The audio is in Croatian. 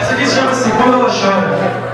Essa aqui chama-se Quando Ela Chora.